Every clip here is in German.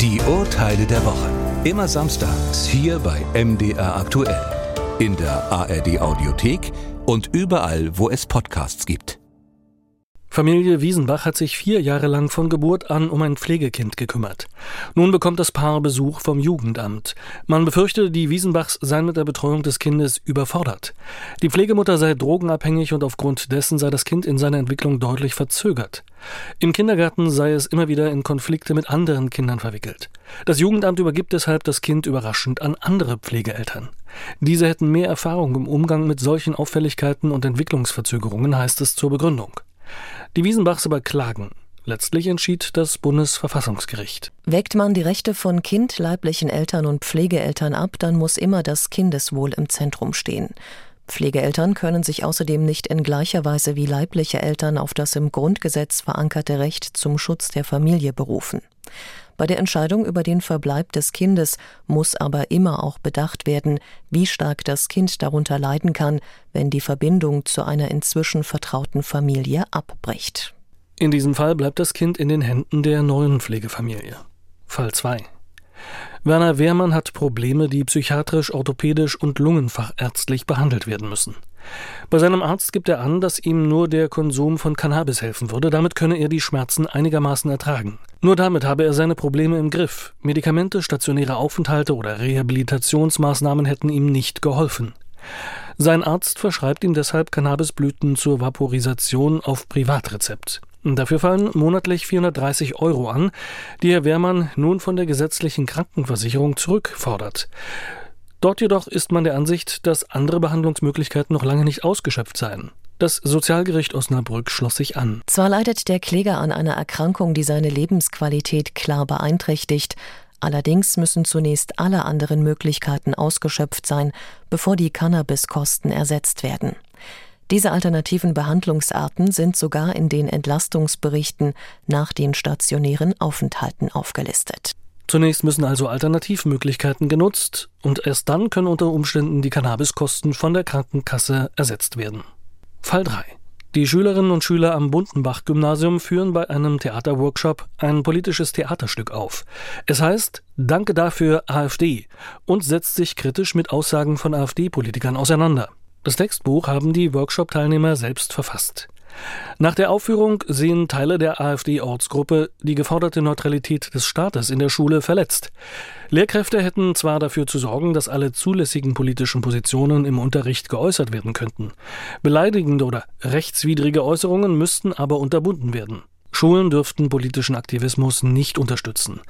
Die Urteile der Woche. Immer samstags hier bei MDR aktuell. In der ARD Audiothek und überall, wo es Podcasts gibt. Familie Wiesenbach hat sich vier Jahre lang von Geburt an um ein Pflegekind gekümmert. Nun bekommt das Paar Besuch vom Jugendamt. Man befürchte, die Wiesenbachs seien mit der Betreuung des Kindes überfordert. Die Pflegemutter sei drogenabhängig und aufgrund dessen sei das Kind in seiner Entwicklung deutlich verzögert. Im Kindergarten sei es immer wieder in Konflikte mit anderen Kindern verwickelt. Das Jugendamt übergibt deshalb das Kind überraschend an andere Pflegeeltern. Diese hätten mehr Erfahrung im Umgang mit solchen Auffälligkeiten und Entwicklungsverzögerungen, heißt es zur Begründung. Die Wiesenbachs aber klagen. Letztlich entschied das Bundesverfassungsgericht. Weckt man die Rechte von Kind, leiblichen Eltern und Pflegeeltern ab, dann muss immer das Kindeswohl im Zentrum stehen. Pflegeeltern können sich außerdem nicht in gleicher Weise wie leibliche Eltern auf das im Grundgesetz verankerte Recht zum Schutz der Familie berufen. Bei der Entscheidung über den Verbleib des Kindes muss aber immer auch bedacht werden, wie stark das Kind darunter leiden kann, wenn die Verbindung zu einer inzwischen vertrauten Familie abbricht. In diesem Fall bleibt das Kind in den Händen der neuen Pflegefamilie. Fall 2. Werner Wehrmann hat Probleme, die psychiatrisch, orthopädisch und lungenfachärztlich behandelt werden müssen. Bei seinem Arzt gibt er an, dass ihm nur der Konsum von Cannabis helfen würde, damit könne er die Schmerzen einigermaßen ertragen. Nur damit habe er seine Probleme im Griff. Medikamente, stationäre Aufenthalte oder Rehabilitationsmaßnahmen hätten ihm nicht geholfen. Sein Arzt verschreibt ihm deshalb Cannabisblüten zur Vaporisation auf Privatrezept. Dafür fallen monatlich 430 Euro an, die Herr Wehrmann nun von der gesetzlichen Krankenversicherung zurückfordert. Dort jedoch ist man der Ansicht, dass andere Behandlungsmöglichkeiten noch lange nicht ausgeschöpft seien. Das Sozialgericht Osnabrück schloss sich an. Zwar leidet der Kläger an einer Erkrankung, die seine Lebensqualität klar beeinträchtigt, allerdings müssen zunächst alle anderen Möglichkeiten ausgeschöpft sein, bevor die Cannabiskosten ersetzt werden. Diese alternativen Behandlungsarten sind sogar in den Entlastungsberichten nach den stationären Aufenthalten aufgelistet. Zunächst müssen also Alternativmöglichkeiten genutzt und erst dann können unter Umständen die Cannabiskosten von der Krankenkasse ersetzt werden. Fall 3. Die Schülerinnen und Schüler am Buntenbach-Gymnasium führen bei einem Theaterworkshop ein politisches Theaterstück auf. Es heißt Danke dafür AfD und setzt sich kritisch mit Aussagen von AfD-Politikern auseinander. Das Textbuch haben die Workshop-Teilnehmer selbst verfasst. Nach der Aufführung sehen Teile der AfD-Ortsgruppe die geforderte Neutralität des Staates in der Schule verletzt. Lehrkräfte hätten zwar dafür zu sorgen, dass alle zulässigen politischen Positionen im Unterricht geäußert werden könnten. Beleidigende oder rechtswidrige Äußerungen müssten aber unterbunden werden. Schulen dürften politischen Aktivismus nicht unterstützen.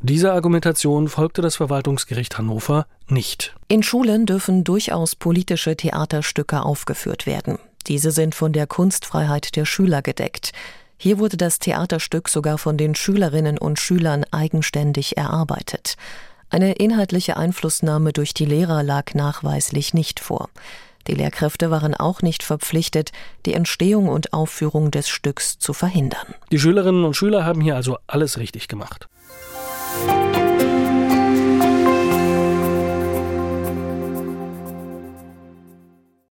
Dieser Argumentation folgte das Verwaltungsgericht Hannover nicht. In Schulen dürfen durchaus politische Theaterstücke aufgeführt werden. Diese sind von der Kunstfreiheit der Schüler gedeckt. Hier wurde das Theaterstück sogar von den Schülerinnen und Schülern eigenständig erarbeitet. Eine inhaltliche Einflussnahme durch die Lehrer lag nachweislich nicht vor. Die Lehrkräfte waren auch nicht verpflichtet, die Entstehung und Aufführung des Stücks zu verhindern. Die Schülerinnen und Schüler haben hier also alles richtig gemacht.